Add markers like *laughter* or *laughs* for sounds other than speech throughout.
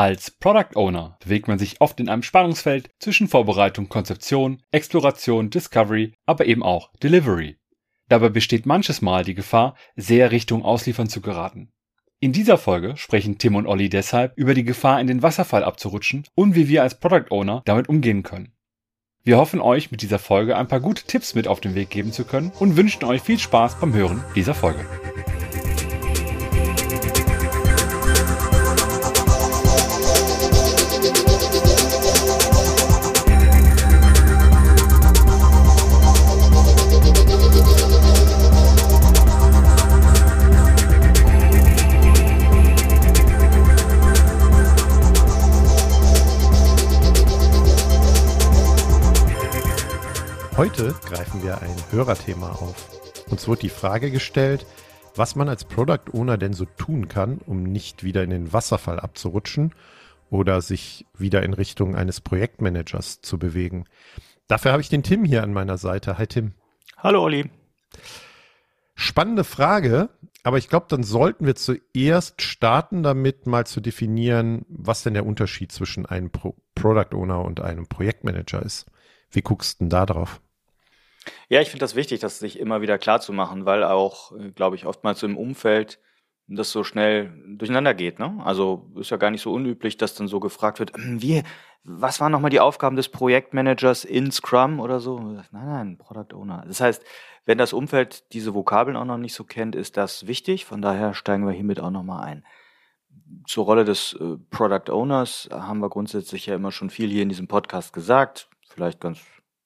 Als Product Owner bewegt man sich oft in einem Spannungsfeld zwischen Vorbereitung, Konzeption, Exploration, Discovery, aber eben auch Delivery. Dabei besteht manches Mal die Gefahr, sehr Richtung Ausliefern zu geraten. In dieser Folge sprechen Tim und Olli deshalb über die Gefahr, in den Wasserfall abzurutschen und wie wir als Product Owner damit umgehen können. Wir hoffen euch mit dieser Folge ein paar gute Tipps mit auf den Weg geben zu können und wünschen euch viel Spaß beim Hören dieser Folge. Heute greifen wir ein Hörerthema auf. Uns wird die Frage gestellt, was man als Product Owner denn so tun kann, um nicht wieder in den Wasserfall abzurutschen oder sich wieder in Richtung eines Projektmanagers zu bewegen. Dafür habe ich den Tim hier an meiner Seite. Hi Tim. Hallo Olli. Spannende Frage, aber ich glaube, dann sollten wir zuerst starten, damit mal zu definieren, was denn der Unterschied zwischen einem Pro Product Owner und einem Projektmanager ist. Wie guckst du denn da drauf? Ja, ich finde das wichtig, das sich immer wieder klar zu machen, weil auch, äh, glaube ich, oftmals im Umfeld das so schnell durcheinander geht. Ne? Also ist ja gar nicht so unüblich, dass dann so gefragt wird, hm, wie, was waren nochmal die Aufgaben des Projektmanagers in Scrum oder so? Nein, nein, Product Owner. Das heißt, wenn das Umfeld diese Vokabeln auch noch nicht so kennt, ist das wichtig. Von daher steigen wir hiermit auch nochmal ein. Zur Rolle des äh, Product Owners haben wir grundsätzlich ja immer schon viel hier in diesem Podcast gesagt. Vielleicht ganz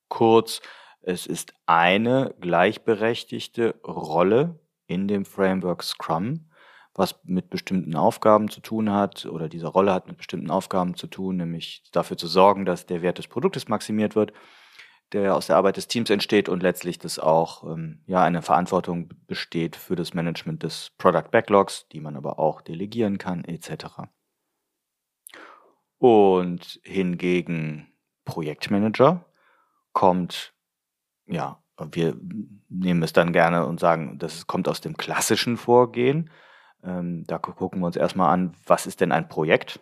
kurz. Es ist eine gleichberechtigte Rolle in dem Framework Scrum, was mit bestimmten Aufgaben zu tun hat oder diese Rolle hat mit bestimmten Aufgaben zu tun, nämlich dafür zu sorgen, dass der Wert des Produktes maximiert wird, der aus der Arbeit des Teams entsteht und letztlich dass auch ähm, ja eine Verantwortung besteht für das Management des Product Backlogs, die man aber auch delegieren kann etc. Und hingegen Projektmanager kommt ja, wir nehmen es dann gerne und sagen, das kommt aus dem klassischen Vorgehen. Ähm, da gucken wir uns erstmal an, was ist denn ein Projekt?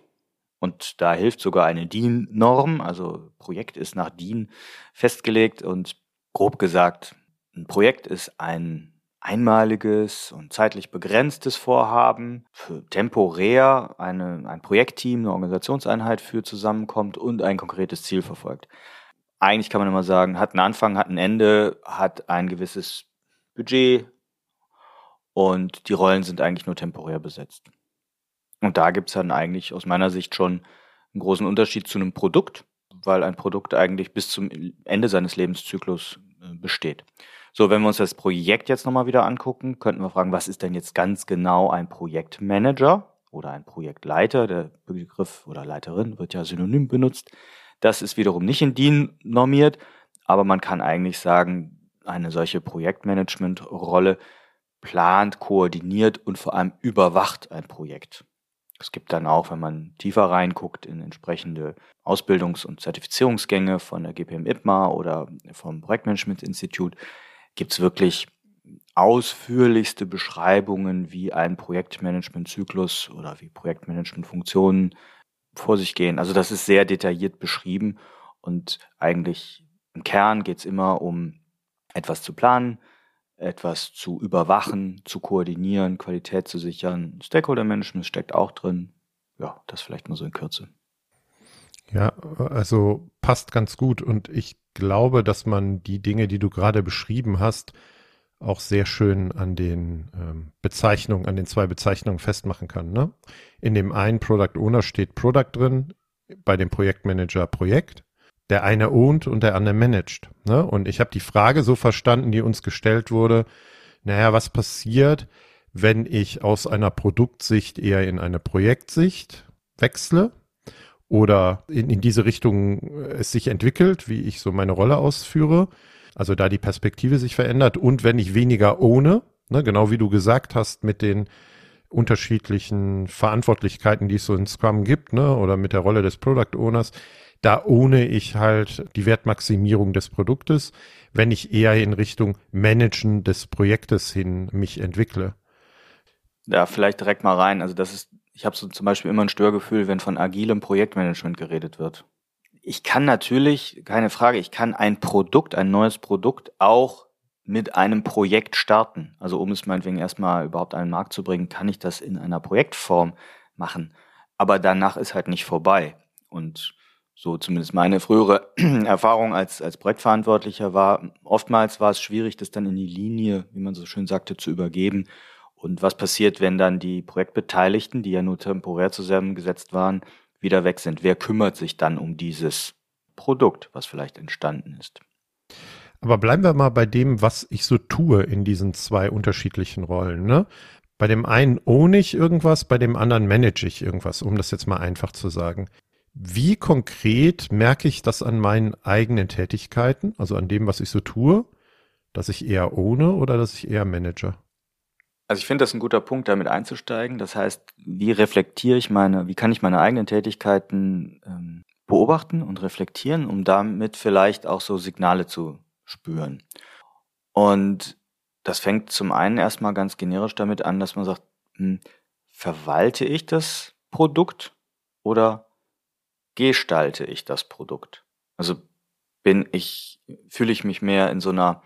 Und da hilft sogar eine DIN-Norm. Also Projekt ist nach DIN festgelegt und grob gesagt, ein Projekt ist ein einmaliges und zeitlich begrenztes Vorhaben, für temporär eine, ein Projektteam, eine Organisationseinheit für zusammenkommt und ein konkretes Ziel verfolgt eigentlich kann man immer sagen, hat einen Anfang, hat ein Ende, hat ein gewisses Budget und die Rollen sind eigentlich nur temporär besetzt. Und da gibt es dann eigentlich aus meiner Sicht schon einen großen Unterschied zu einem Produkt, weil ein Produkt eigentlich bis zum Ende seines Lebenszyklus äh, besteht. So, wenn wir uns das Projekt jetzt nochmal wieder angucken, könnten wir fragen, was ist denn jetzt ganz genau ein Projektmanager oder ein Projektleiter? Der Begriff oder Leiterin wird ja synonym benutzt. Das ist wiederum nicht in DIN normiert, aber man kann eigentlich sagen, eine solche Projektmanagement-Rolle plant, koordiniert und vor allem überwacht ein Projekt. Es gibt dann auch, wenn man tiefer reinguckt in entsprechende Ausbildungs- und Zertifizierungsgänge von der GPM IPMA oder vom Projektmanagement Institut, gibt es wirklich ausführlichste Beschreibungen, wie ein Projektmanagement-Zyklus oder wie Projektmanagement-Funktionen vor sich gehen. Also das ist sehr detailliert beschrieben und eigentlich im Kern geht es immer um etwas zu planen, etwas zu überwachen, zu koordinieren, Qualität zu sichern. Stakeholder Management steckt auch drin. Ja, das vielleicht mal so in Kürze. Ja, also passt ganz gut und ich glaube, dass man die Dinge, die du gerade beschrieben hast, auch sehr schön an den ähm, Bezeichnungen, an den zwei Bezeichnungen festmachen kann. Ne? In dem einen Product Owner steht Product drin, bei dem Projektmanager Projekt. Der eine owned und der andere managed. Ne? Und ich habe die Frage so verstanden, die uns gestellt wurde, naja, was passiert, wenn ich aus einer Produktsicht eher in eine Projektsicht wechsle oder in, in diese Richtung es sich entwickelt, wie ich so meine Rolle ausführe also da die Perspektive sich verändert und wenn ich weniger ohne, ne, genau wie du gesagt hast, mit den unterschiedlichen Verantwortlichkeiten, die es so in Scrum gibt, ne, oder mit der Rolle des Product Owners, da ohne ich halt die Wertmaximierung des Produktes, wenn ich eher in Richtung Managen des Projektes hin mich entwickle. Ja, vielleicht direkt mal rein. Also das ist ich habe so zum Beispiel immer ein Störgefühl, wenn von agilem Projektmanagement geredet wird. Ich kann natürlich, keine Frage, ich kann ein Produkt, ein neues Produkt auch mit einem Projekt starten. Also um es meinetwegen erstmal überhaupt an den Markt zu bringen, kann ich das in einer Projektform machen. Aber danach ist halt nicht vorbei. Und so zumindest meine frühere *clears throat* Erfahrung als, als Projektverantwortlicher war, oftmals war es schwierig, das dann in die Linie, wie man so schön sagte, zu übergeben. Und was passiert, wenn dann die Projektbeteiligten, die ja nur temporär zusammengesetzt waren, wieder weg sind? Wer kümmert sich dann um dieses Produkt, was vielleicht entstanden ist? Aber bleiben wir mal bei dem, was ich so tue in diesen zwei unterschiedlichen Rollen. Ne? Bei dem einen ohne ich irgendwas, bei dem anderen manage ich irgendwas, um das jetzt mal einfach zu sagen. Wie konkret merke ich das an meinen eigenen Tätigkeiten, also an dem, was ich so tue, dass ich eher ohne oder dass ich eher manage? Also ich finde das ein guter Punkt, damit einzusteigen. Das heißt, wie reflektiere ich meine, wie kann ich meine eigenen Tätigkeiten ähm, beobachten und reflektieren, um damit vielleicht auch so Signale zu spüren. Und das fängt zum einen erstmal ganz generisch damit an, dass man sagt, hm, verwalte ich das Produkt oder gestalte ich das Produkt? Also bin ich, fühle ich mich mehr in so einer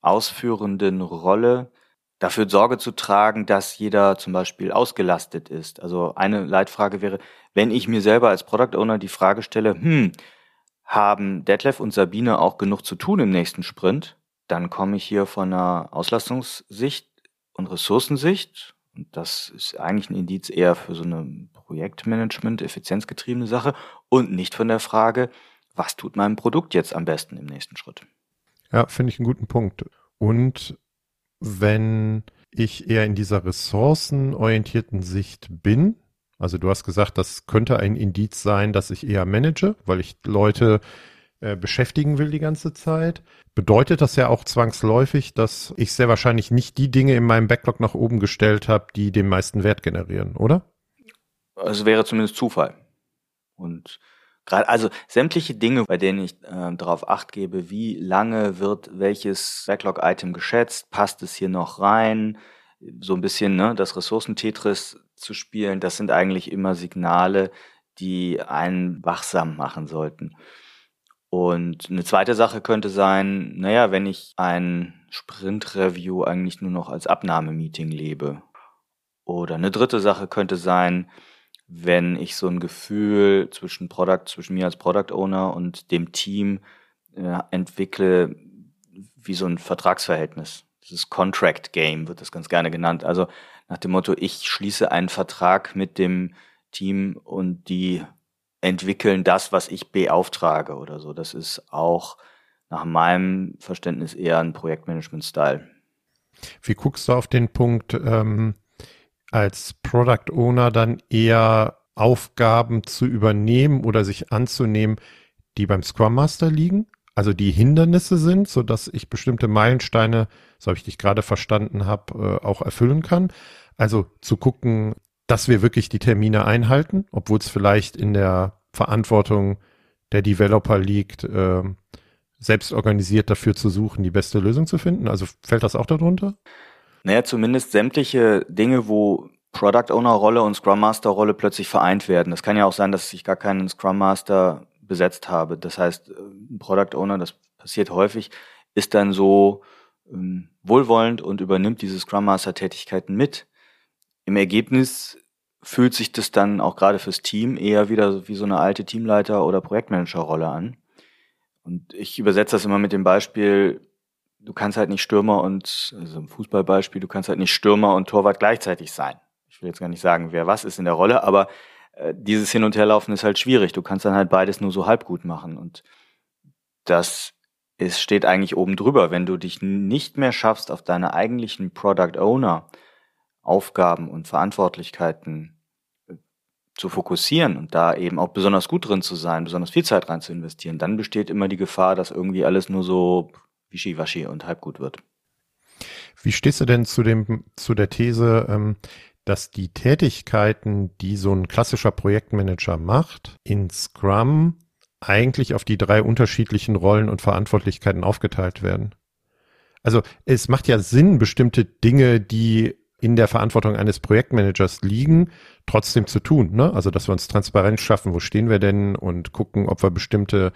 ausführenden Rolle, dafür Sorge zu tragen, dass jeder zum Beispiel ausgelastet ist. Also eine Leitfrage wäre, wenn ich mir selber als Product Owner die Frage stelle, hm, haben Detlef und Sabine auch genug zu tun im nächsten Sprint, dann komme ich hier von einer Auslastungssicht und Ressourcensicht. Und das ist eigentlich ein Indiz eher für so eine Projektmanagement, effizienzgetriebene Sache und nicht von der Frage, was tut meinem Produkt jetzt am besten im nächsten Schritt. Ja, finde ich einen guten Punkt. Und wenn ich eher in dieser ressourcenorientierten Sicht bin, also du hast gesagt, das könnte ein Indiz sein, dass ich eher manage, weil ich Leute äh, beschäftigen will die ganze Zeit. Bedeutet das ja auch zwangsläufig, dass ich sehr wahrscheinlich nicht die Dinge in meinem Backlog nach oben gestellt habe, die den meisten Wert generieren, oder? Es wäre zumindest Zufall. Und gerade, also sämtliche Dinge, bei denen ich äh, darauf acht gebe, wie lange wird welches Backlog-Item geschätzt, passt es hier noch rein, so ein bisschen ne, das Ressourcentetris zu spielen, das sind eigentlich immer Signale, die einen wachsam machen sollten. Und eine zweite Sache könnte sein, naja, wenn ich ein Sprint-Review eigentlich nur noch als Abnahmemeeting lebe. Oder eine dritte Sache könnte sein, wenn ich so ein Gefühl zwischen Product, zwischen mir als Product Owner und dem Team äh, entwickle, wie so ein Vertragsverhältnis. Dieses Contract Game wird das ganz gerne genannt. Also nach dem Motto, ich schließe einen Vertrag mit dem Team und die entwickeln das, was ich beauftrage oder so. Das ist auch nach meinem Verständnis eher ein Projektmanagement-Style. Wie guckst du auf den Punkt, ähm, als Product Owner dann eher Aufgaben zu übernehmen oder sich anzunehmen, die beim Scrum Master liegen? Also die Hindernisse sind, so dass ich bestimmte Meilensteine, so habe ich dich gerade verstanden habe, äh, auch erfüllen kann. Also zu gucken, dass wir wirklich die Termine einhalten, obwohl es vielleicht in der Verantwortung der Developer liegt, äh, selbst organisiert dafür zu suchen, die beste Lösung zu finden. Also fällt das auch darunter? Naja, zumindest sämtliche Dinge, wo Product Owner Rolle und Scrum Master Rolle plötzlich vereint werden. Das kann ja auch sein, dass ich gar keinen Scrum Master besetzt habe. Das heißt, ein Product Owner, das passiert häufig, ist dann so ähm, wohlwollend und übernimmt diese Scrum Master Tätigkeiten mit. Im Ergebnis fühlt sich das dann auch gerade fürs Team eher wieder wie so eine alte Teamleiter- oder Projektmanager-Rolle an. Und ich übersetze das immer mit dem Beispiel, du kannst halt nicht Stürmer und, also im Fußballbeispiel, du kannst halt nicht Stürmer und Torwart gleichzeitig sein. Ich will jetzt gar nicht sagen, wer was ist in der Rolle, aber äh, dieses Hin- und Herlaufen ist halt schwierig. Du kannst dann halt beides nur so halb gut machen. Und das ist, steht eigentlich oben drüber. Wenn du dich nicht mehr schaffst, auf deine eigentlichen Product Owner Aufgaben und Verantwortlichkeiten äh, zu fokussieren und da eben auch besonders gut drin zu sein, besonders viel Zeit rein zu investieren, dann besteht immer die Gefahr, dass irgendwie alles nur so wischiwaschi und halb gut wird. Wie stehst du denn zu dem, zu der These, ähm, dass die Tätigkeiten, die so ein klassischer Projektmanager macht, in Scrum eigentlich auf die drei unterschiedlichen Rollen und Verantwortlichkeiten aufgeteilt werden? Also es macht ja Sinn, bestimmte Dinge, die in der Verantwortung eines Projektmanagers liegen, trotzdem zu tun. Ne? Also dass wir uns Transparenz schaffen, wo stehen wir denn und gucken, ob wir bestimmte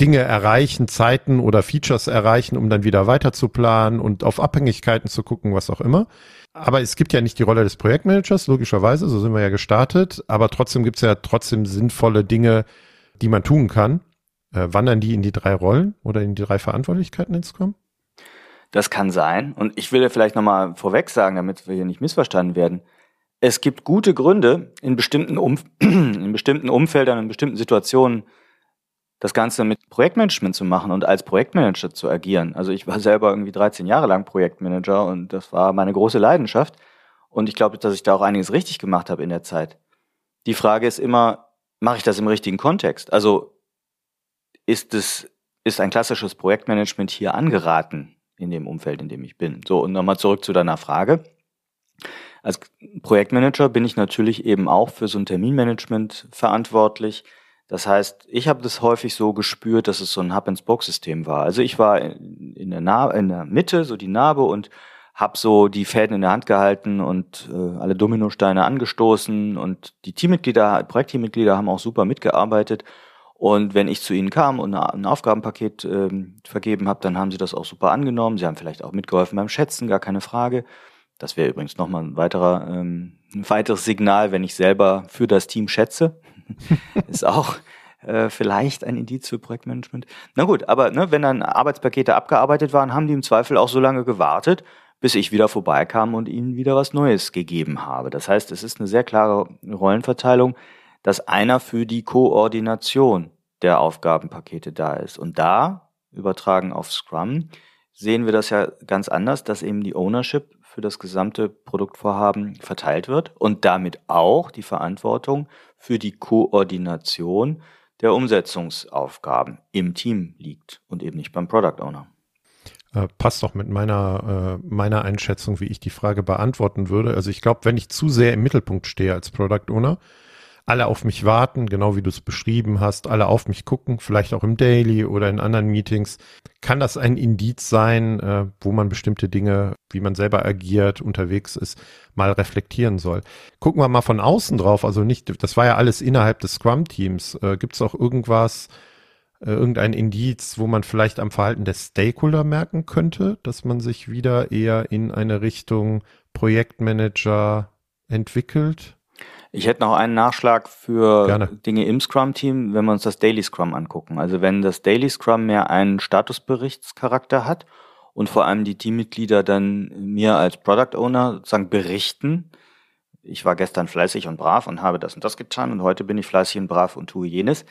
Dinge erreichen, Zeiten oder Features erreichen, um dann wieder weiter zu planen und auf Abhängigkeiten zu gucken, was auch immer. Aber es gibt ja nicht die Rolle des Projektmanagers, logischerweise, so sind wir ja gestartet, aber trotzdem gibt es ja trotzdem sinnvolle Dinge, die man tun kann. Äh, wandern die in die drei Rollen oder in die drei Verantwortlichkeiten in Scrum? Das kann sein. Und ich will ja vielleicht nochmal vorweg sagen, damit wir hier nicht missverstanden werden. Es gibt gute Gründe, in bestimmten, Umf *clears throat* in bestimmten Umfeldern, in bestimmten Situationen das Ganze mit Projektmanagement zu machen und als Projektmanager zu agieren. Also ich war selber irgendwie 13 Jahre lang Projektmanager und das war meine große Leidenschaft. Und ich glaube, dass ich da auch einiges richtig gemacht habe in der Zeit. Die Frage ist immer, mache ich das im richtigen Kontext? Also ist es, ist ein klassisches Projektmanagement hier angeraten? in dem Umfeld, in dem ich bin. So, und nochmal zurück zu deiner Frage. Als Projektmanager bin ich natürlich eben auch für so ein Terminmanagement verantwortlich. Das heißt, ich habe das häufig so gespürt, dass es so ein Hub-and-Spoke-System war. Also ich war in der, Narbe, in der Mitte, so die Narbe und habe so die Fäden in der Hand gehalten und äh, alle Dominosteine angestoßen und die Teammitglieder, Projektteammitglieder haben auch super mitgearbeitet und wenn ich zu ihnen kam und ein Aufgabenpaket ähm, vergeben habe, dann haben sie das auch super angenommen. Sie haben vielleicht auch mitgeholfen beim Schätzen, gar keine Frage. Das wäre übrigens nochmal ein weiterer, ähm, ein weiteres Signal, wenn ich selber für das Team schätze. *laughs* ist auch äh, vielleicht ein Indiz für Projektmanagement. Na gut, aber ne, wenn dann Arbeitspakete abgearbeitet waren, haben die im Zweifel auch so lange gewartet, bis ich wieder vorbeikam und ihnen wieder was Neues gegeben habe. Das heißt, es ist eine sehr klare Rollenverteilung dass einer für die Koordination der Aufgabenpakete da ist. Und da, übertragen auf Scrum, sehen wir das ja ganz anders, dass eben die Ownership für das gesamte Produktvorhaben verteilt wird und damit auch die Verantwortung für die Koordination der Umsetzungsaufgaben im Team liegt und eben nicht beim Product Owner. Äh, passt doch mit meiner, äh, meiner Einschätzung, wie ich die Frage beantworten würde. Also ich glaube, wenn ich zu sehr im Mittelpunkt stehe als Product Owner, alle auf mich warten, genau wie du es beschrieben hast, alle auf mich gucken, vielleicht auch im Daily oder in anderen Meetings, kann das ein Indiz sein, äh, wo man bestimmte Dinge, wie man selber agiert, unterwegs ist, mal reflektieren soll. Gucken wir mal von außen drauf, also nicht, das war ja alles innerhalb des Scrum-Teams. Äh, Gibt es auch irgendwas, äh, irgendein Indiz, wo man vielleicht am Verhalten der Stakeholder merken könnte, dass man sich wieder eher in eine Richtung Projektmanager entwickelt? Ich hätte noch einen Nachschlag für Gerne. Dinge im Scrum-Team, wenn wir uns das Daily Scrum angucken. Also wenn das Daily Scrum mehr einen Statusberichtscharakter hat und vor allem die Teammitglieder dann mir als Product Owner sozusagen berichten, ich war gestern fleißig und brav und habe das und das getan und heute bin ich fleißig und brav und tue jenes.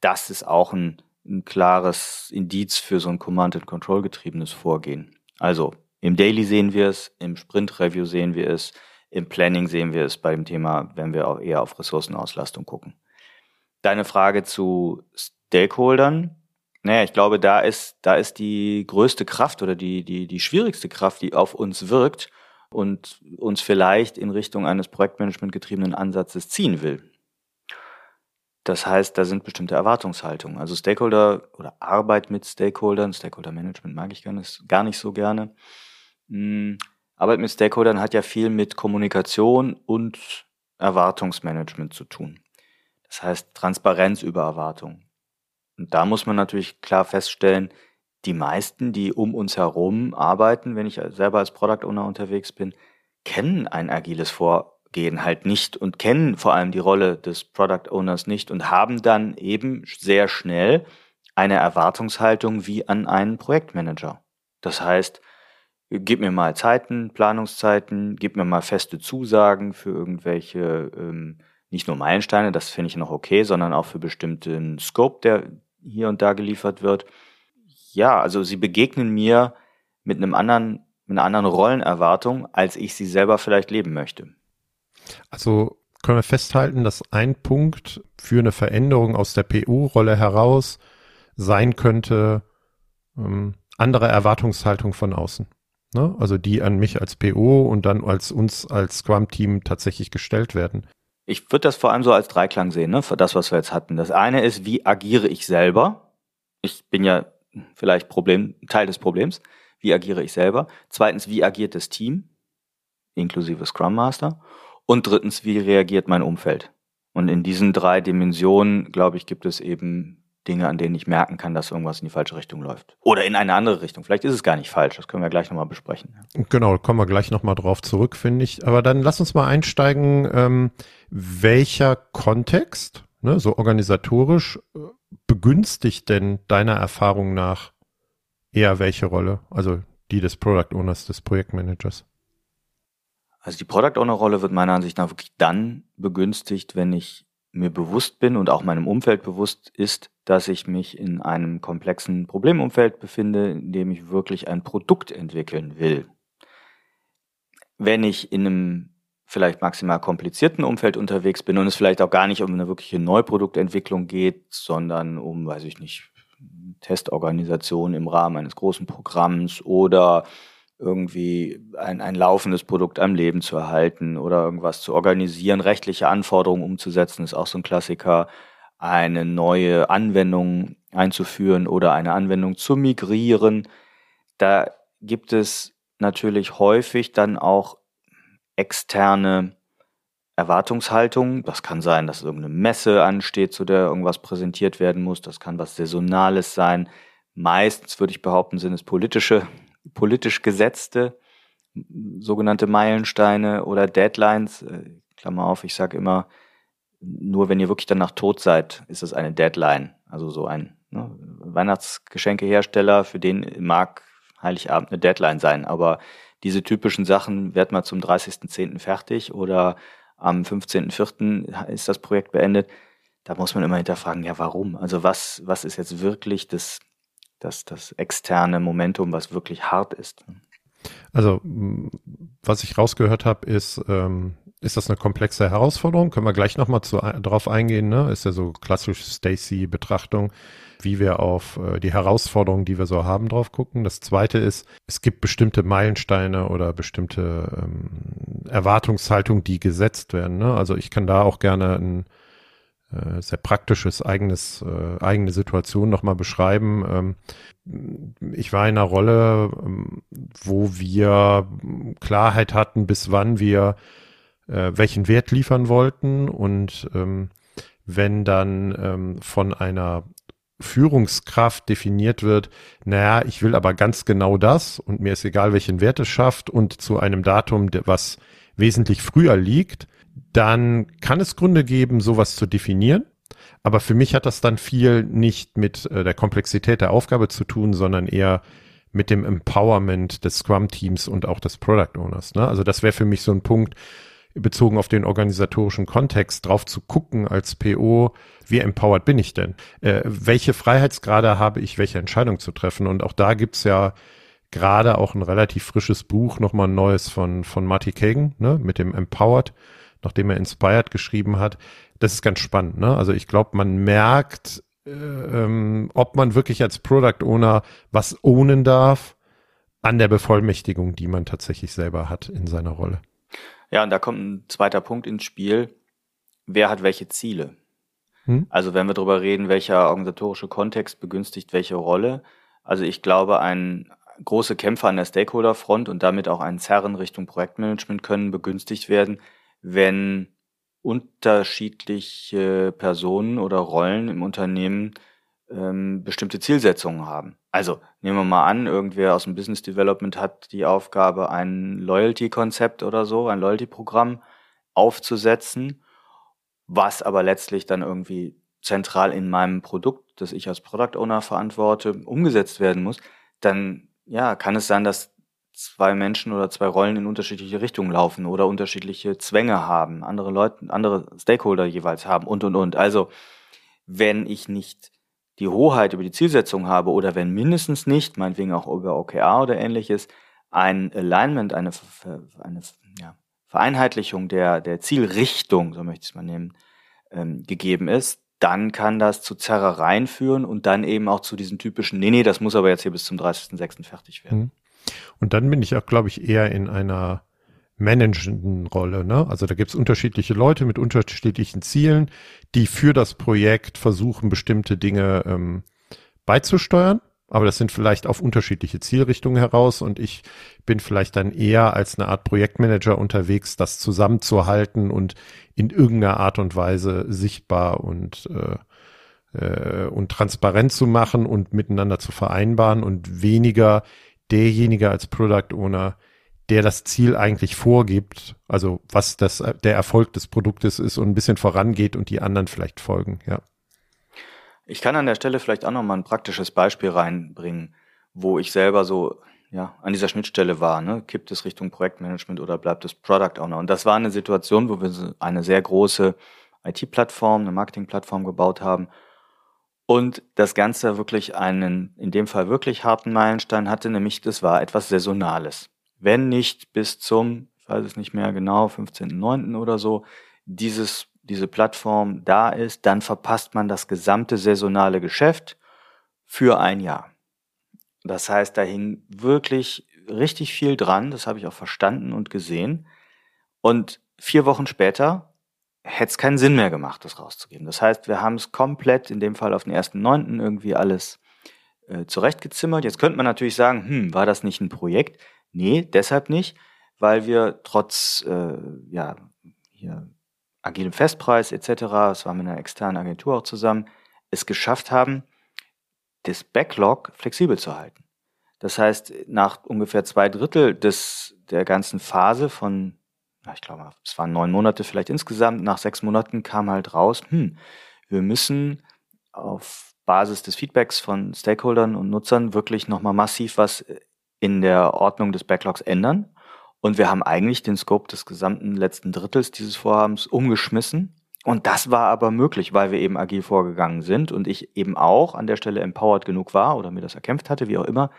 Das ist auch ein, ein klares Indiz für so ein Command-and-Control getriebenes Vorgehen. Also im Daily sehen wir es, im Sprint-Review sehen wir es, im Planning sehen wir es beim Thema, wenn wir auch eher auf Ressourcenauslastung gucken. Deine Frage zu Stakeholdern. Naja, ich glaube, da ist, da ist die größte Kraft oder die, die, die schwierigste Kraft, die auf uns wirkt und uns vielleicht in Richtung eines Projektmanagement getriebenen Ansatzes ziehen will. Das heißt, da sind bestimmte Erwartungshaltungen. Also Stakeholder oder Arbeit mit Stakeholdern, Stakeholder Management mag ich gar nicht, gar nicht so gerne, hm, Arbeit mit Stakeholdern hat ja viel mit Kommunikation und Erwartungsmanagement zu tun. Das heißt Transparenz über Erwartungen. Und da muss man natürlich klar feststellen, die meisten, die um uns herum arbeiten, wenn ich selber als Product Owner unterwegs bin, kennen ein agiles Vorgehen halt nicht und kennen vor allem die Rolle des Product Owners nicht und haben dann eben sehr schnell eine Erwartungshaltung wie an einen Projektmanager. Das heißt, gib mir mal Zeiten, Planungszeiten, gib mir mal feste Zusagen für irgendwelche, ähm, nicht nur Meilensteine, das finde ich noch okay, sondern auch für bestimmten Scope, der hier und da geliefert wird. Ja, also sie begegnen mir mit einem anderen, mit einer anderen Rollenerwartung, als ich sie selber vielleicht leben möchte. Also können wir festhalten, dass ein Punkt für eine Veränderung aus der PO-Rolle heraus sein könnte, ähm, andere Erwartungshaltung von außen. Ne? Also die an mich als PO und dann als uns als Scrum-Team tatsächlich gestellt werden. Ich würde das vor allem so als Dreiklang sehen, ne? für das, was wir jetzt hatten. Das eine ist, wie agiere ich selber? Ich bin ja vielleicht Problem, Teil des Problems. Wie agiere ich selber? Zweitens, wie agiert das Team? inklusive Scrum Master. Und drittens, wie reagiert mein Umfeld? Und in diesen drei Dimensionen, glaube ich, gibt es eben Dinge, an denen ich merken kann, dass irgendwas in die falsche Richtung läuft. Oder in eine andere Richtung. Vielleicht ist es gar nicht falsch. Das können wir gleich nochmal besprechen. Genau, kommen wir gleich nochmal drauf zurück, finde ich. Aber dann lass uns mal einsteigen, ähm, welcher Kontext, ne, so organisatorisch, äh, begünstigt denn deiner Erfahrung nach eher welche Rolle? Also die des Product Owners, des Projektmanagers? Also die Product Owner Rolle wird meiner Ansicht nach wirklich dann begünstigt, wenn ich mir bewusst bin und auch meinem Umfeld bewusst ist, dass ich mich in einem komplexen Problemumfeld befinde, in dem ich wirklich ein Produkt entwickeln will. Wenn ich in einem vielleicht maximal komplizierten Umfeld unterwegs bin und es vielleicht auch gar nicht um eine wirkliche Neuproduktentwicklung geht, sondern um, weiß ich nicht, Testorganisation im Rahmen eines großen Programms oder irgendwie ein, ein laufendes Produkt am Leben zu erhalten oder irgendwas zu organisieren, rechtliche Anforderungen umzusetzen, ist auch so ein Klassiker, eine neue Anwendung einzuführen oder eine Anwendung zu migrieren. Da gibt es natürlich häufig dann auch externe Erwartungshaltung. Das kann sein, dass irgendeine Messe ansteht, zu der irgendwas präsentiert werden muss. Das kann was Saisonales sein. Meistens würde ich behaupten, sind es politische politisch gesetzte sogenannte Meilensteine oder Deadlines. Äh, Klammer auf, ich sage immer, nur wenn ihr wirklich danach tot seid, ist es eine Deadline. Also so ein ne, Weihnachtsgeschenkehersteller, für den mag Heiligabend eine Deadline sein. Aber diese typischen Sachen, werd mal zum 30.10. fertig oder am 15.04. ist das Projekt beendet. Da muss man immer hinterfragen, ja, warum? Also was, was ist jetzt wirklich das, das, das externe Momentum, was wirklich hart ist. Also, was ich rausgehört habe, ist, ähm, ist das eine komplexe Herausforderung? Können wir gleich nochmal drauf eingehen, ne? Ist ja so klassisch Stacy-Betrachtung, wie wir auf äh, die Herausforderungen, die wir so haben, drauf gucken. Das zweite ist, es gibt bestimmte Meilensteine oder bestimmte ähm, Erwartungshaltungen, die gesetzt werden. Ne? Also ich kann da auch gerne ein äh, sehr praktisches eigenes äh, eigene Situation nochmal beschreiben. Ähm, ich war in einer Rolle, ähm, wo wir Klarheit hatten, bis wann wir äh, welchen Wert liefern wollten und ähm, wenn dann ähm, von einer Führungskraft definiert wird, naja, ich will aber ganz genau das und mir ist egal, welchen Wert es schafft und zu einem Datum, was wesentlich früher liegt, dann kann es Gründe geben, sowas zu definieren. Aber für mich hat das dann viel nicht mit äh, der Komplexität der Aufgabe zu tun, sondern eher mit dem Empowerment des Scrum-Teams und auch des Product Owners. Ne? Also das wäre für mich so ein Punkt, bezogen auf den organisatorischen Kontext, drauf zu gucken als PO, wie empowered bin ich denn? Äh, welche Freiheitsgrade habe ich, welche Entscheidung zu treffen? Und auch da gibt's ja gerade auch ein relativ frisches Buch, nochmal ein neues von, von Marty Kagan, ne, mit dem Empowered nachdem er Inspired geschrieben hat. Das ist ganz spannend. Ne? Also ich glaube, man merkt, äh, ähm, ob man wirklich als Product Owner was ownen darf an der Bevollmächtigung, die man tatsächlich selber hat in seiner Rolle. Ja, und da kommt ein zweiter Punkt ins Spiel. Wer hat welche Ziele? Hm? Also wenn wir darüber reden, welcher organisatorische Kontext begünstigt welche Rolle. Also ich glaube, ein große Kämpfer an der Stakeholderfront und damit auch ein Zerren Richtung Projektmanagement können begünstigt werden, wenn unterschiedliche Personen oder Rollen im Unternehmen ähm, bestimmte Zielsetzungen haben. Also nehmen wir mal an, irgendwer aus dem Business Development hat die Aufgabe, ein Loyalty-Konzept oder so, ein Loyalty-Programm aufzusetzen, was aber letztlich dann irgendwie zentral in meinem Produkt, das ich als Product Owner verantworte, umgesetzt werden muss, dann ja, kann es sein, dass zwei Menschen oder zwei Rollen in unterschiedliche Richtungen laufen oder unterschiedliche Zwänge haben, andere Leute, andere Stakeholder jeweils haben und und und. Also wenn ich nicht die Hoheit über die Zielsetzung habe oder wenn mindestens nicht, meinetwegen auch über OKR oder ähnliches, ein Alignment, eine, eine ja, Vereinheitlichung der, der Zielrichtung, so möchte ich es mal nehmen, ähm, gegeben ist, dann kann das zu Zerrereien führen und dann eben auch zu diesem typischen, nee, nee, das muss aber jetzt hier bis zum 30.06. fertig werden. Mhm. Und dann bin ich auch, glaube ich, eher in einer managenden Rolle. Ne? Also da gibt es unterschiedliche Leute mit unterschiedlichen Zielen, die für das Projekt versuchen, bestimmte Dinge ähm, beizusteuern. Aber das sind vielleicht auf unterschiedliche Zielrichtungen heraus und ich bin vielleicht dann eher als eine Art Projektmanager unterwegs, das zusammenzuhalten und in irgendeiner Art und Weise sichtbar und äh, äh, und transparent zu machen und miteinander zu vereinbaren und weniger derjenige als Product Owner, der das Ziel eigentlich vorgibt, also was das der Erfolg des Produktes ist und ein bisschen vorangeht und die anderen vielleicht folgen, ja. Ich kann an der Stelle vielleicht auch noch mal ein praktisches Beispiel reinbringen, wo ich selber so ja, an dieser Schnittstelle war. Ne? Kippt es Richtung Projektmanagement oder bleibt es Product Owner? Und das war eine Situation, wo wir eine sehr große IT-Plattform, eine Marketing-Plattform gebaut haben und das Ganze wirklich einen, in dem Fall wirklich harten Meilenstein hatte, nämlich das war etwas Saisonales. Wenn nicht bis zum, ich weiß es nicht mehr genau, 15.09. oder so, dieses diese Plattform da ist, dann verpasst man das gesamte saisonale Geschäft für ein Jahr. Das heißt, da hing wirklich richtig viel dran, das habe ich auch verstanden und gesehen. Und vier Wochen später hätte es keinen Sinn mehr gemacht, das rauszugeben. Das heißt, wir haben es komplett, in dem Fall auf den ersten Neunten, irgendwie alles äh, zurechtgezimmert. Jetzt könnte man natürlich sagen, hm, war das nicht ein Projekt? Nee, deshalb nicht, weil wir trotz äh, ja, hier agilem Festpreis etc., es war mit einer externen Agentur auch zusammen, es geschafft haben, das Backlog flexibel zu halten. Das heißt, nach ungefähr zwei Drittel des, der ganzen Phase von, ich glaube, es waren neun Monate vielleicht insgesamt, nach sechs Monaten kam halt raus, hm, wir müssen auf Basis des Feedbacks von Stakeholdern und Nutzern wirklich nochmal massiv was in der Ordnung des Backlogs ändern. Und wir haben eigentlich den Scope des gesamten letzten Drittels dieses Vorhabens umgeschmissen. Und das war aber möglich, weil wir eben agil vorgegangen sind und ich eben auch an der Stelle empowered genug war oder mir das erkämpft hatte, wie auch immer,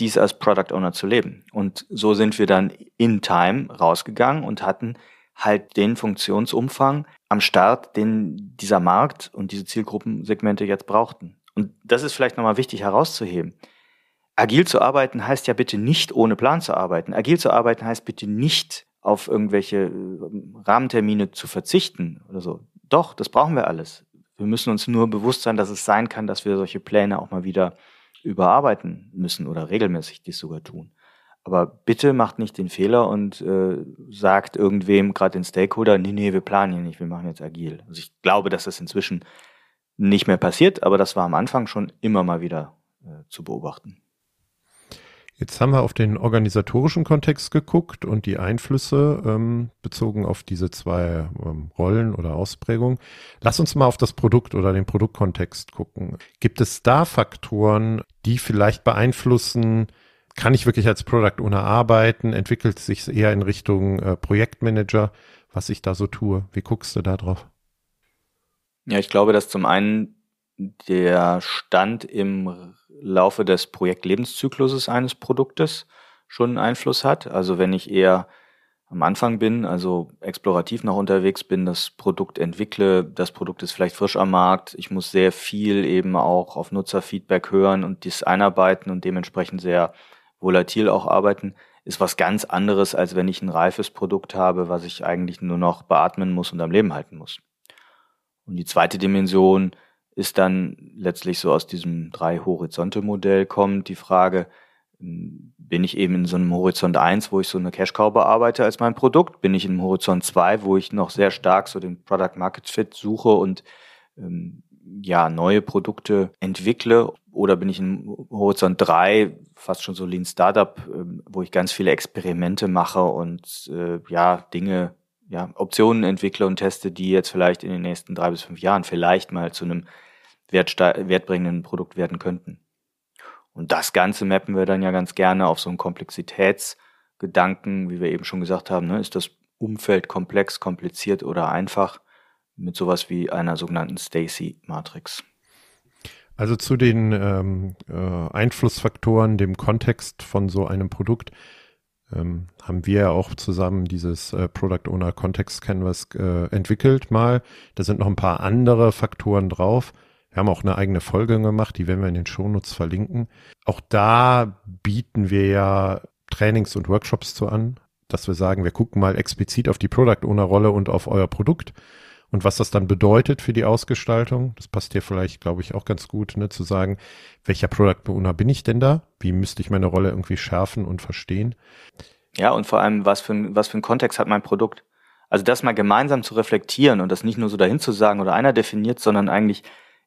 dies als Product Owner zu leben. Und so sind wir dann in Time rausgegangen und hatten halt den Funktionsumfang am Start, den dieser Markt und diese Zielgruppensegmente jetzt brauchten. Und das ist vielleicht nochmal wichtig herauszuheben. Agil zu arbeiten heißt ja bitte nicht ohne Plan zu arbeiten. Agil zu arbeiten heißt bitte nicht auf irgendwelche äh, Rahmentermine zu verzichten oder so. Doch, das brauchen wir alles. Wir müssen uns nur bewusst sein, dass es sein kann, dass wir solche Pläne auch mal wieder überarbeiten müssen oder regelmäßig dies sogar tun. Aber bitte macht nicht den Fehler und äh, sagt irgendwem, gerade den Stakeholder, nee, nee, wir planen hier nicht, wir machen jetzt agil. Also ich glaube, dass das inzwischen nicht mehr passiert, aber das war am Anfang schon immer mal wieder äh, zu beobachten. Jetzt haben wir auf den organisatorischen Kontext geguckt und die Einflüsse ähm, bezogen auf diese zwei ähm, Rollen oder Ausprägungen. Lass uns mal auf das Produkt oder den Produktkontext gucken. Gibt es da Faktoren, die vielleicht beeinflussen, kann ich wirklich als Product Owner arbeiten? Entwickelt sich eher in Richtung äh, Projektmanager, was ich da so tue? Wie guckst du da drauf? Ja, ich glaube, dass zum einen der Stand im Laufe des Projektlebenszykluses eines Produktes schon einen Einfluss hat. Also wenn ich eher am Anfang bin, also explorativ noch unterwegs bin, das Produkt entwickle, das Produkt ist vielleicht frisch am Markt, ich muss sehr viel eben auch auf Nutzerfeedback hören und dies einarbeiten und dementsprechend sehr volatil auch arbeiten, ist was ganz anderes, als wenn ich ein reifes Produkt habe, was ich eigentlich nur noch beatmen muss und am Leben halten muss. Und die zweite Dimension ist dann letztlich so aus diesem Drei-Horizonte-Modell kommt die Frage, hm, bin ich eben in so einem Horizont 1, wo ich so eine Cash-Cow bearbeite als mein Produkt? Bin ich in einem Horizont 2, wo ich noch sehr stark so den Product Market Fit suche und ähm, ja, neue Produkte entwickle? Oder bin ich in Horizont 3, fast schon so Lean Startup, äh, wo ich ganz viele Experimente mache und äh, ja, Dinge, ja, Optionen entwickle und teste, die jetzt vielleicht in den nächsten drei bis fünf Jahren vielleicht mal zu einem wertbringenden Produkt werden könnten. Und das Ganze mappen wir dann ja ganz gerne auf so einen Komplexitätsgedanken, wie wir eben schon gesagt haben. Ne? Ist das Umfeld komplex, kompliziert oder einfach? Mit sowas wie einer sogenannten Stacy-Matrix. Also zu den ähm, äh, Einflussfaktoren, dem Kontext von so einem Produkt, ähm, haben wir ja auch zusammen dieses äh, Product Owner Context Canvas äh, entwickelt mal. Da sind noch ein paar andere Faktoren drauf. Wir haben auch eine eigene Folge gemacht, die werden wir in den Shownotes verlinken. Auch da bieten wir ja Trainings und Workshops zu an, dass wir sagen, wir gucken mal explizit auf die Product Owner Rolle und auf euer Produkt und was das dann bedeutet für die Ausgestaltung. Das passt hier vielleicht, glaube ich, auch ganz gut, ne, zu sagen, welcher Product Owner bin ich denn da? Wie müsste ich meine Rolle irgendwie schärfen und verstehen? Ja, und vor allem, was für ein, was für ein Kontext hat mein Produkt? Also das mal gemeinsam zu reflektieren und das nicht nur so dahin zu sagen oder einer definiert, sondern eigentlich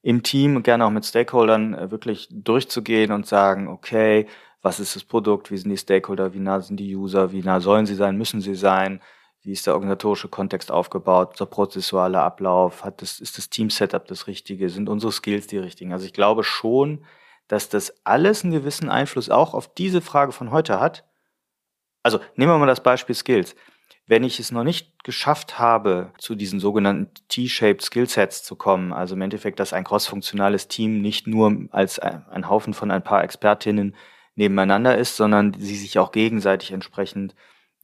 im Team und gerne auch mit Stakeholdern äh, wirklich durchzugehen und sagen, okay, was ist das Produkt, wie sind die Stakeholder, wie nah sind die User, wie nah sollen sie sein, müssen sie sein, wie ist der organisatorische Kontext aufgebaut, der prozessuale Ablauf, hat das, ist das Team-Setup das Richtige, sind unsere Skills die richtigen? Also ich glaube schon, dass das alles einen gewissen Einfluss auch auf diese Frage von heute hat. Also nehmen wir mal das Beispiel Skills. Wenn ich es noch nicht geschafft habe, zu diesen sogenannten T-shaped Skillsets zu kommen, also im Endeffekt, dass ein crossfunktionales Team nicht nur als ein Haufen von ein paar Expertinnen nebeneinander ist, sondern sie sich auch gegenseitig entsprechend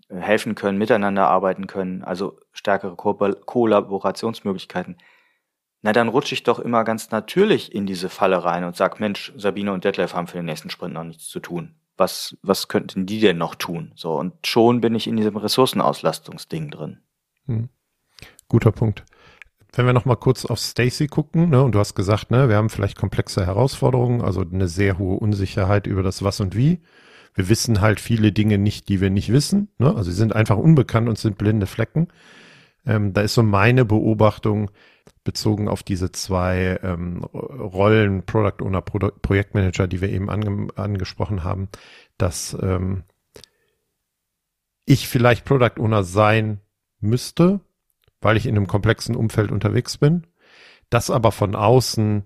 äh, helfen können, miteinander arbeiten können, also stärkere Ko Kollaborationsmöglichkeiten. Na, dann rutsche ich doch immer ganz natürlich in diese Falle rein und sag, Mensch, Sabine und Detlef haben für den nächsten Sprint noch nichts zu tun. Was, was könnten die denn noch tun? So, und schon bin ich in diesem Ressourcenauslastungsding drin. Hm. Guter Punkt. Wenn wir noch mal kurz auf Stacy gucken, ne, und du hast gesagt, ne, wir haben vielleicht komplexe Herausforderungen, also eine sehr hohe Unsicherheit über das Was und Wie. Wir wissen halt viele Dinge nicht, die wir nicht wissen. Ne? Also sie sind einfach unbekannt und sind blinde Flecken. Ähm, da ist so meine Beobachtung bezogen auf diese zwei ähm, Rollen, Product Owner, Pro Projektmanager, die wir eben ange angesprochen haben, dass ähm, ich vielleicht Product Owner sein müsste, weil ich in einem komplexen Umfeld unterwegs bin. Das aber von außen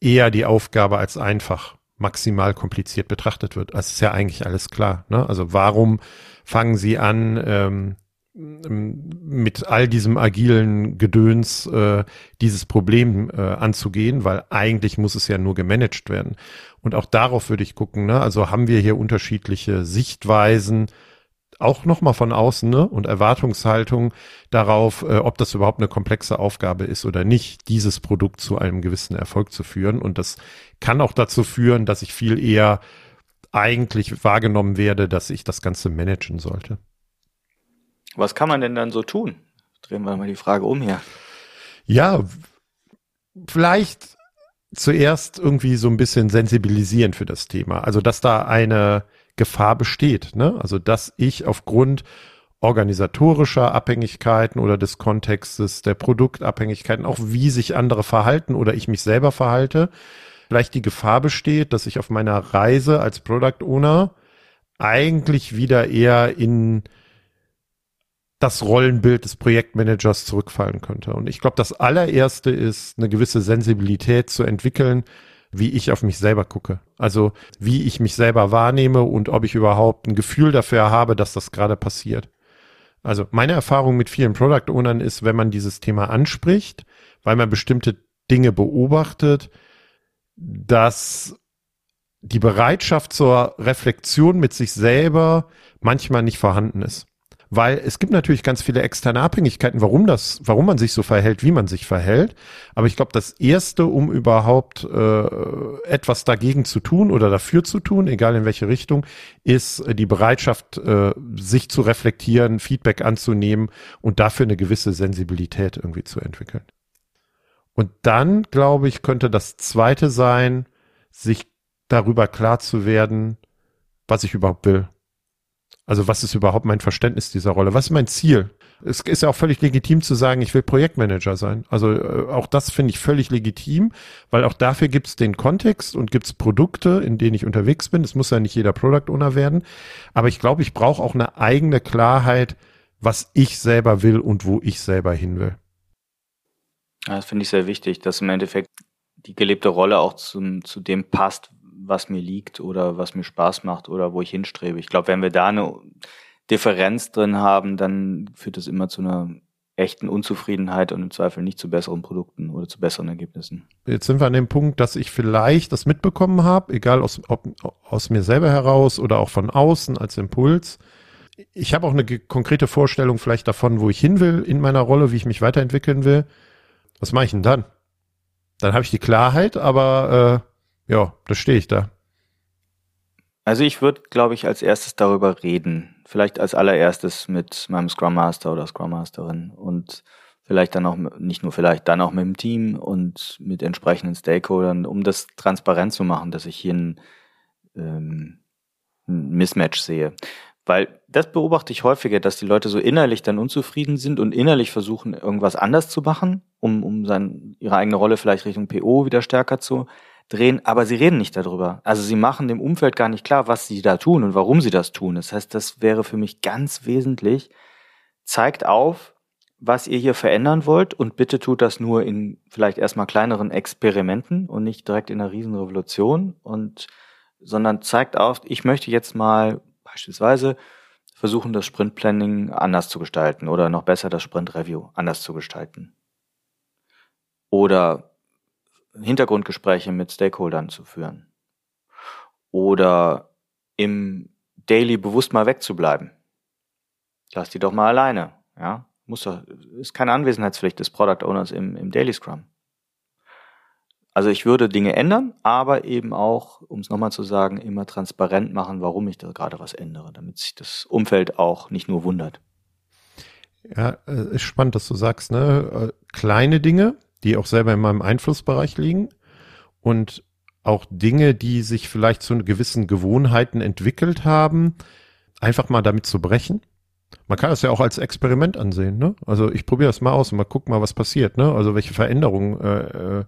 eher die Aufgabe als einfach maximal kompliziert betrachtet wird. Das ist ja eigentlich alles klar. Ne? Also warum fangen Sie an, ähm, mit all diesem agilen Gedöns äh, dieses Problem äh, anzugehen, weil eigentlich muss es ja nur gemanagt werden. Und auch darauf würde ich gucken. Ne? Also haben wir hier unterschiedliche Sichtweisen auch nochmal von außen ne? und Erwartungshaltung darauf, äh, ob das überhaupt eine komplexe Aufgabe ist oder nicht, dieses Produkt zu einem gewissen Erfolg zu führen. Und das kann auch dazu führen, dass ich viel eher eigentlich wahrgenommen werde, dass ich das Ganze managen sollte. Was kann man denn dann so tun? Drehen wir mal die Frage um hier. Ja, vielleicht zuerst irgendwie so ein bisschen sensibilisieren für das Thema. Also, dass da eine Gefahr besteht. Ne? Also dass ich aufgrund organisatorischer Abhängigkeiten oder des Kontextes der Produktabhängigkeiten, auch wie sich andere verhalten oder ich mich selber verhalte, vielleicht die Gefahr besteht, dass ich auf meiner Reise als Product Owner eigentlich wieder eher in das Rollenbild des Projektmanagers zurückfallen könnte. Und ich glaube, das allererste ist, eine gewisse Sensibilität zu entwickeln, wie ich auf mich selber gucke. Also wie ich mich selber wahrnehme und ob ich überhaupt ein Gefühl dafür habe, dass das gerade passiert. Also meine Erfahrung mit vielen Product Ownern ist, wenn man dieses Thema anspricht, weil man bestimmte Dinge beobachtet, dass die Bereitschaft zur Reflexion mit sich selber manchmal nicht vorhanden ist weil es gibt natürlich ganz viele externe Abhängigkeiten, warum das, warum man sich so verhält, wie man sich verhält. Aber ich glaube, das erste, um überhaupt äh, etwas dagegen zu tun oder dafür zu tun, egal in welche Richtung, ist äh, die Bereitschaft, äh, sich zu reflektieren, Feedback anzunehmen und dafür eine gewisse Sensibilität irgendwie zu entwickeln. Und dann, glaube ich, könnte das zweite sein, sich darüber klar zu werden, was ich überhaupt will. Also was ist überhaupt mein Verständnis dieser Rolle? Was ist mein Ziel? Es ist ja auch völlig legitim zu sagen, ich will Projektmanager sein. Also äh, auch das finde ich völlig legitim, weil auch dafür gibt es den Kontext und gibt es Produkte, in denen ich unterwegs bin. Es muss ja nicht jeder Product Owner werden. Aber ich glaube, ich brauche auch eine eigene Klarheit, was ich selber will und wo ich selber hin will. Das finde ich sehr wichtig, dass im Endeffekt die gelebte Rolle auch zum, zu dem passt, was mir liegt oder was mir Spaß macht oder wo ich hinstrebe. Ich glaube, wenn wir da eine Differenz drin haben, dann führt das immer zu einer echten Unzufriedenheit und im Zweifel nicht zu besseren Produkten oder zu besseren Ergebnissen. Jetzt sind wir an dem Punkt, dass ich vielleicht das mitbekommen habe, egal aus, ob, aus mir selber heraus oder auch von außen als Impuls. Ich habe auch eine konkrete Vorstellung vielleicht davon, wo ich hin will in meiner Rolle, wie ich mich weiterentwickeln will. Was mache ich denn dann? Dann habe ich die Klarheit, aber äh, ja, da stehe ich da. Also ich würde, glaube ich, als erstes darüber reden. Vielleicht als allererstes mit meinem Scrum Master oder Scrum Masterin und vielleicht dann auch, nicht nur vielleicht, dann auch mit dem Team und mit entsprechenden Stakeholdern, um das transparent zu machen, dass ich hier ein, ähm, ein Mismatch sehe. Weil das beobachte ich häufiger, dass die Leute so innerlich dann unzufrieden sind und innerlich versuchen, irgendwas anders zu machen, um, um sein, ihre eigene Rolle vielleicht Richtung PO wieder stärker zu drehen, aber sie reden nicht darüber. Also sie machen dem Umfeld gar nicht klar, was sie da tun und warum sie das tun. Das heißt, das wäre für mich ganz wesentlich. Zeigt auf, was ihr hier verändern wollt und bitte tut das nur in vielleicht erstmal kleineren Experimenten und nicht direkt in einer Riesenrevolution und sondern zeigt auf, ich möchte jetzt mal Beispielsweise versuchen, das Sprint Planning anders zu gestalten oder noch besser das Sprint Review anders zu gestalten. Oder Hintergrundgespräche mit Stakeholdern zu führen. Oder im Daily bewusst mal wegzubleiben. Lass die doch mal alleine, ja. Muss doch, ist keine Anwesenheitspflicht des Product Owners im, im Daily Scrum. Also ich würde Dinge ändern, aber eben auch, um es nochmal zu sagen, immer transparent machen, warum ich da gerade was ändere, damit sich das Umfeld auch nicht nur wundert. Ja, äh, ist spannend, dass du sagst, ne? Äh, kleine Dinge, die auch selber in meinem Einflussbereich liegen und auch Dinge, die sich vielleicht zu gewissen Gewohnheiten entwickelt haben, einfach mal damit zu brechen. Man kann das ja auch als Experiment ansehen, ne? Also ich probiere das mal aus und mal gucken mal, was passiert, ne? Also welche Veränderungen äh, äh,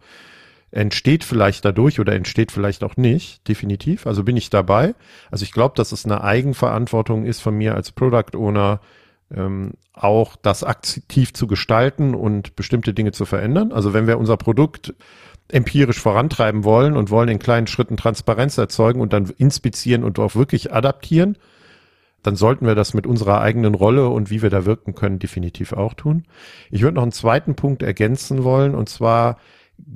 entsteht vielleicht dadurch oder entsteht vielleicht auch nicht, definitiv. Also bin ich dabei. Also ich glaube, dass es eine Eigenverantwortung ist von mir als Product Owner, ähm, auch das aktiv zu gestalten und bestimmte Dinge zu verändern. Also wenn wir unser Produkt empirisch vorantreiben wollen und wollen in kleinen Schritten Transparenz erzeugen und dann inspizieren und auch wirklich adaptieren, dann sollten wir das mit unserer eigenen Rolle und wie wir da wirken können definitiv auch tun. Ich würde noch einen zweiten Punkt ergänzen wollen und zwar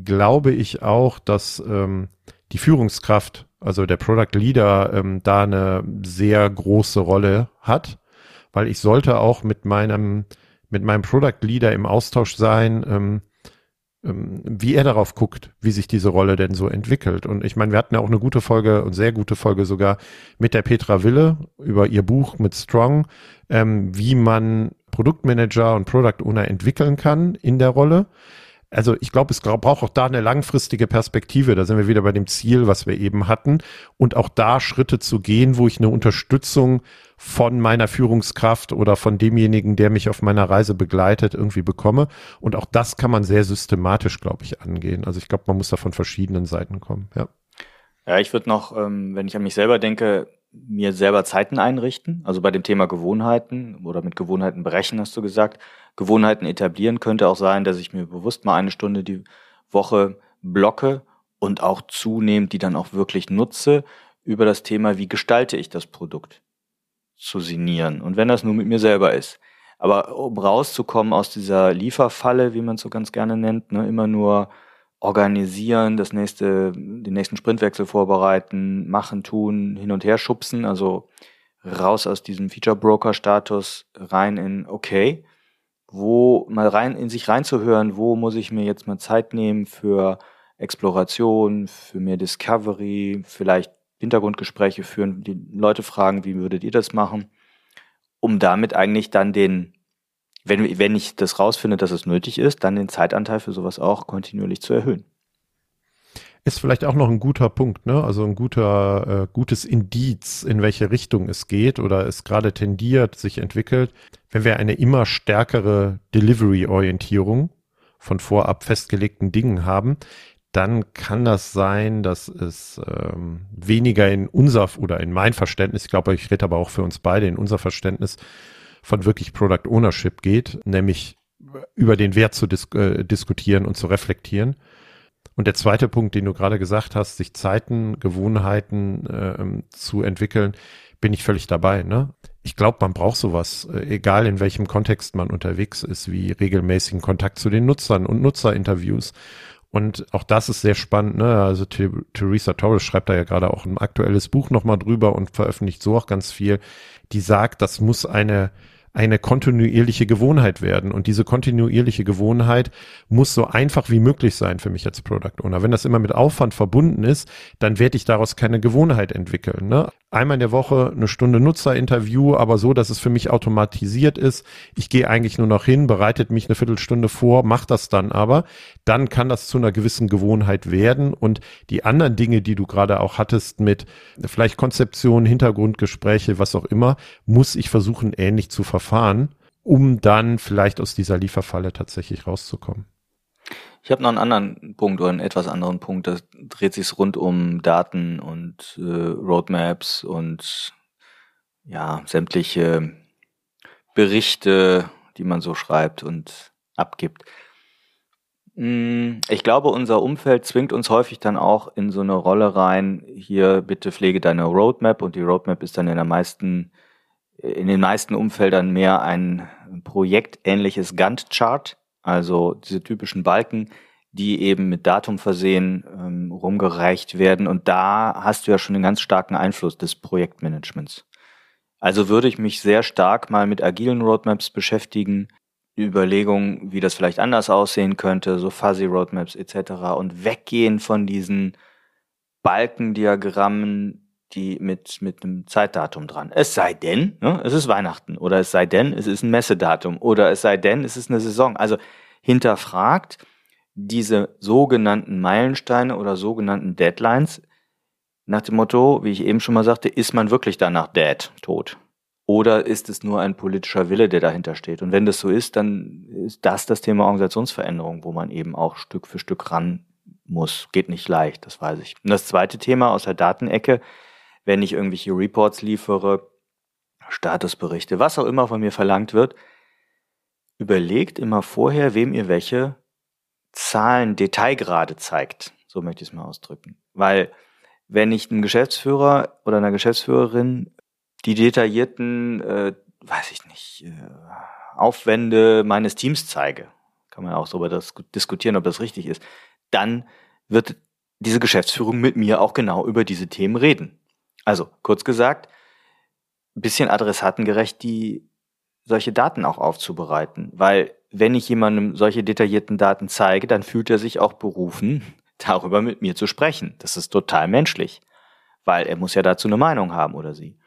glaube ich auch, dass ähm, die Führungskraft, also der Product Leader, ähm, da eine sehr große Rolle hat, weil ich sollte auch mit meinem mit meinem Product Leader im Austausch sein, ähm, ähm, wie er darauf guckt, wie sich diese Rolle denn so entwickelt. Und ich meine, wir hatten ja auch eine gute Folge und sehr gute Folge sogar mit der Petra Wille über ihr Buch mit Strong, ähm, wie man Produktmanager und Product Owner entwickeln kann in der Rolle also ich glaube, es braucht auch da eine langfristige Perspektive. Da sind wir wieder bei dem Ziel, was wir eben hatten. Und auch da Schritte zu gehen, wo ich eine Unterstützung von meiner Führungskraft oder von demjenigen, der mich auf meiner Reise begleitet, irgendwie bekomme. Und auch das kann man sehr systematisch, glaube ich, angehen. Also ich glaube, man muss da von verschiedenen Seiten kommen. Ja. Ja, ich würde noch, ähm, wenn ich an mich selber denke, mir selber Zeiten einrichten. Also bei dem Thema Gewohnheiten oder mit Gewohnheiten brechen, hast du gesagt. Gewohnheiten etablieren könnte auch sein, dass ich mir bewusst mal eine Stunde die Woche blocke und auch zunehmend die dann auch wirklich nutze über das Thema, wie gestalte ich das Produkt zu signieren. Und wenn das nur mit mir selber ist. Aber um rauszukommen aus dieser Lieferfalle, wie man es so ganz gerne nennt, ne, immer nur organisieren, das nächste, den nächsten Sprintwechsel vorbereiten, machen, tun, hin und her schubsen, also raus aus diesem Feature Broker Status rein in okay, wo mal rein in sich reinzuhören, wo muss ich mir jetzt mal Zeit nehmen für Exploration, für mehr Discovery, vielleicht Hintergrundgespräche führen, die Leute fragen, wie würdet ihr das machen, um damit eigentlich dann den wenn, wenn ich das rausfinde, dass es nötig ist, dann den Zeitanteil für sowas auch kontinuierlich zu erhöhen. Ist vielleicht auch noch ein guter Punkt, ne? Also ein guter, äh, gutes Indiz, in welche Richtung es geht oder es gerade tendiert, sich entwickelt. Wenn wir eine immer stärkere Delivery-Orientierung von vorab festgelegten Dingen haben, dann kann das sein, dass es ähm, weniger in unser oder in mein Verständnis, ich glaube, ich rede aber auch für uns beide, in unser Verständnis von wirklich Product Ownership geht, nämlich über den Wert zu dis äh, diskutieren und zu reflektieren. Und der zweite Punkt, den du gerade gesagt hast, sich Zeiten, Gewohnheiten äh, zu entwickeln, bin ich völlig dabei. Ne? Ich glaube, man braucht sowas, äh, egal in welchem Kontext man unterwegs ist, wie regelmäßigen Kontakt zu den Nutzern und Nutzerinterviews. Und auch das ist sehr spannend. Ne? Also Theresa Torres schreibt da ja gerade auch ein aktuelles Buch nochmal drüber und veröffentlicht so auch ganz viel. Die sagt, das muss eine eine kontinuierliche Gewohnheit werden. Und diese kontinuierliche Gewohnheit muss so einfach wie möglich sein für mich als Product Owner. Wenn das immer mit Aufwand verbunden ist, dann werde ich daraus keine Gewohnheit entwickeln. Ne? Einmal in der Woche eine Stunde Nutzerinterview, aber so, dass es für mich automatisiert ist. Ich gehe eigentlich nur noch hin, bereitet mich eine Viertelstunde vor, mache das dann aber. Dann kann das zu einer gewissen Gewohnheit werden. Und die anderen Dinge, die du gerade auch hattest mit vielleicht Konzeption, Hintergrundgespräche, was auch immer, muss ich versuchen, ähnlich zu verfahren, um dann vielleicht aus dieser Lieferfalle tatsächlich rauszukommen. Ich habe noch einen anderen Punkt oder einen etwas anderen Punkt. Da dreht sich rund um Daten und äh, Roadmaps und ja, sämtliche Berichte, die man so schreibt und abgibt. Hm, ich glaube, unser Umfeld zwingt uns häufig dann auch in so eine Rolle rein, hier bitte pflege deine Roadmap und die Roadmap ist dann in der meisten, in den meisten Umfeldern mehr ein projektähnliches Gantt-Chart also diese typischen Balken, die eben mit Datum versehen ähm, rumgereicht werden. Und da hast du ja schon einen ganz starken Einfluss des Projektmanagements. Also würde ich mich sehr stark mal mit agilen Roadmaps beschäftigen, Überlegungen, wie das vielleicht anders aussehen könnte, so Fuzzy Roadmaps etc. und weggehen von diesen Balkendiagrammen, die mit, mit einem Zeitdatum dran. Es sei denn, ne, es ist Weihnachten oder es sei denn, es ist ein Messedatum oder es sei denn, es ist eine Saison. Also hinterfragt diese sogenannten Meilensteine oder sogenannten Deadlines nach dem Motto, wie ich eben schon mal sagte, ist man wirklich danach dead, tot? Oder ist es nur ein politischer Wille, der dahinter steht? Und wenn das so ist, dann ist das das Thema Organisationsveränderung, wo man eben auch Stück für Stück ran muss. Geht nicht leicht, das weiß ich. Und das zweite Thema aus der Datenecke wenn ich irgendwelche Reports liefere, Statusberichte, was auch immer von mir verlangt wird, überlegt immer vorher, wem ihr welche Zahlen Detailgrade zeigt. So möchte ich es mal ausdrücken. Weil wenn ich einem Geschäftsführer oder einer Geschäftsführerin die detaillierten, äh, weiß ich nicht, äh, Aufwände meines Teams zeige, kann man auch darüber das diskutieren, ob das richtig ist, dann wird diese Geschäftsführung mit mir auch genau über diese Themen reden. Also, kurz gesagt, bisschen adressatengerecht die solche Daten auch aufzubereiten, weil wenn ich jemandem solche detaillierten Daten zeige, dann fühlt er sich auch berufen, *laughs* darüber mit mir zu sprechen. Das ist total menschlich, weil er muss ja dazu eine Meinung haben oder sie.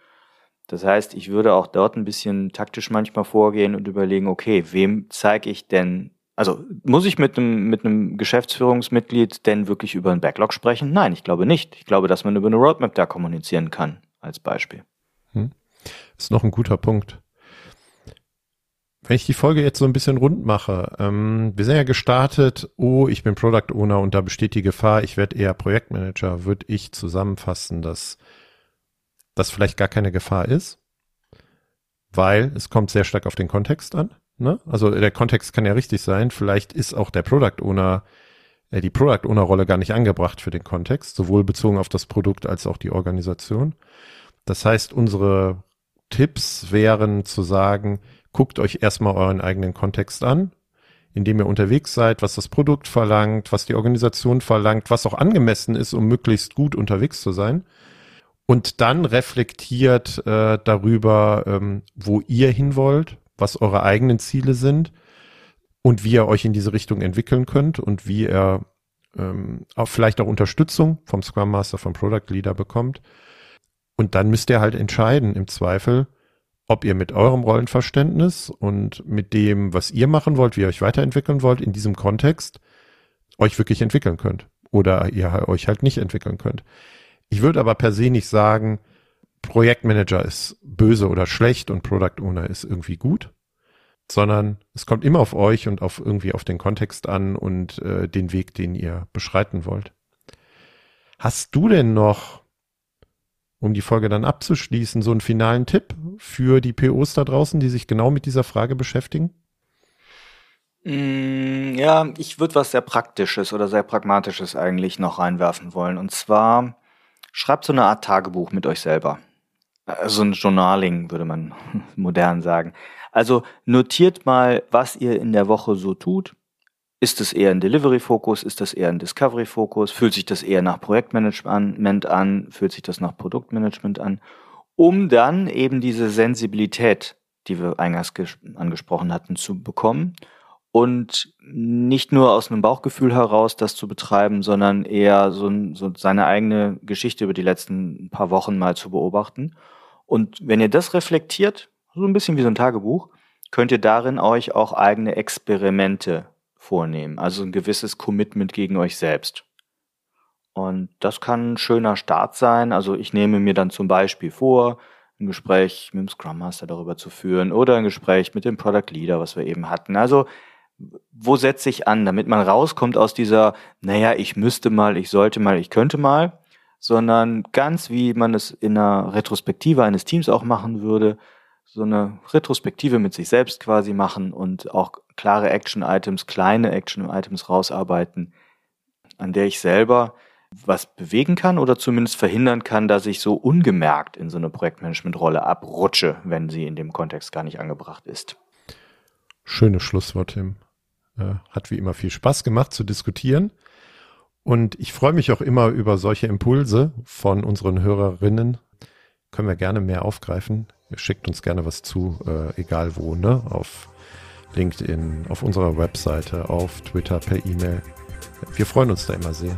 Das heißt, ich würde auch dort ein bisschen taktisch manchmal vorgehen und überlegen, okay, wem zeige ich denn, also muss ich mit einem, mit einem Geschäftsführungsmitglied denn wirklich über einen Backlog sprechen? Nein, ich glaube nicht. Ich glaube, dass man über eine Roadmap da kommunizieren kann, als Beispiel. Hm. Ist noch ein guter Punkt. Wenn ich die Folge jetzt so ein bisschen rund mache, ähm, wir sind ja gestartet, oh, ich bin Product Owner und da besteht die Gefahr, ich werde eher Projektmanager, würde ich zusammenfassen, dass das vielleicht gar keine Gefahr ist, weil es kommt sehr stark auf den Kontext an. Ne? Also der Kontext kann ja richtig sein. Vielleicht ist auch der Product Owner, äh, die Product Owner Rolle gar nicht angebracht für den Kontext, sowohl bezogen auf das Produkt als auch die Organisation. Das heißt, unsere Tipps wären zu sagen, guckt euch erstmal euren eigenen Kontext an, in dem ihr unterwegs seid, was das Produkt verlangt, was die Organisation verlangt, was auch angemessen ist, um möglichst gut unterwegs zu sein. Und dann reflektiert äh, darüber, ähm, wo ihr hin wollt, was eure eigenen Ziele sind und wie ihr euch in diese Richtung entwickeln könnt und wie ihr ähm, auch vielleicht auch Unterstützung vom Scrum Master, vom Product Leader bekommt. Und dann müsst ihr halt entscheiden im Zweifel, ob ihr mit eurem Rollenverständnis und mit dem, was ihr machen wollt, wie ihr euch weiterentwickeln wollt, in diesem Kontext euch wirklich entwickeln könnt oder ihr euch halt nicht entwickeln könnt. Ich würde aber per se nicht sagen, Projektmanager ist böse oder schlecht und Product Owner ist irgendwie gut, sondern es kommt immer auf euch und auf irgendwie auf den Kontext an und äh, den Weg, den ihr beschreiten wollt. Hast du denn noch, um die Folge dann abzuschließen, so einen finalen Tipp für die POs da draußen, die sich genau mit dieser Frage beschäftigen? Mm, ja, ich würde was sehr Praktisches oder sehr Pragmatisches eigentlich noch reinwerfen wollen. Und zwar schreibt so eine Art Tagebuch mit euch selber. Also ein Journaling, würde man *laughs* modern sagen. Also notiert mal, was ihr in der Woche so tut. Ist es eher ein Delivery-Fokus? Ist das eher ein Discovery-Fokus? Fühlt sich das eher nach Projektmanagement an? Fühlt sich das nach Produktmanagement an? Um dann eben diese Sensibilität, die wir eingangs angesprochen hatten, zu bekommen und nicht nur aus einem Bauchgefühl heraus das zu betreiben, sondern eher so, so seine eigene Geschichte über die letzten paar Wochen mal zu beobachten. Und wenn ihr das reflektiert, so ein bisschen wie so ein Tagebuch, könnt ihr darin euch auch eigene Experimente vornehmen, also ein gewisses Commitment gegen euch selbst. Und das kann ein schöner Start sein. Also ich nehme mir dann zum Beispiel vor, ein Gespräch mit dem Scrum Master darüber zu führen oder ein Gespräch mit dem Product Leader, was wir eben hatten. Also wo setze ich an, damit man rauskommt aus dieser, naja, ich müsste mal, ich sollte mal, ich könnte mal, sondern ganz wie man es in einer Retrospektive eines Teams auch machen würde, so eine Retrospektive mit sich selbst quasi machen und auch klare Action-Items, kleine Action-Items rausarbeiten, an der ich selber was bewegen kann oder zumindest verhindern kann, dass ich so ungemerkt in so eine Projektmanagement-Rolle abrutsche, wenn sie in dem Kontext gar nicht angebracht ist. Schönes Schlusswort, Tim. Äh, hat wie immer viel Spaß gemacht zu diskutieren. Und ich freue mich auch immer über solche Impulse von unseren Hörerinnen. Können wir gerne mehr aufgreifen. Schickt uns gerne was zu, äh, egal wo, ne? Auf LinkedIn, auf unserer Webseite, auf Twitter, per E-Mail. Wir freuen uns da immer sehr.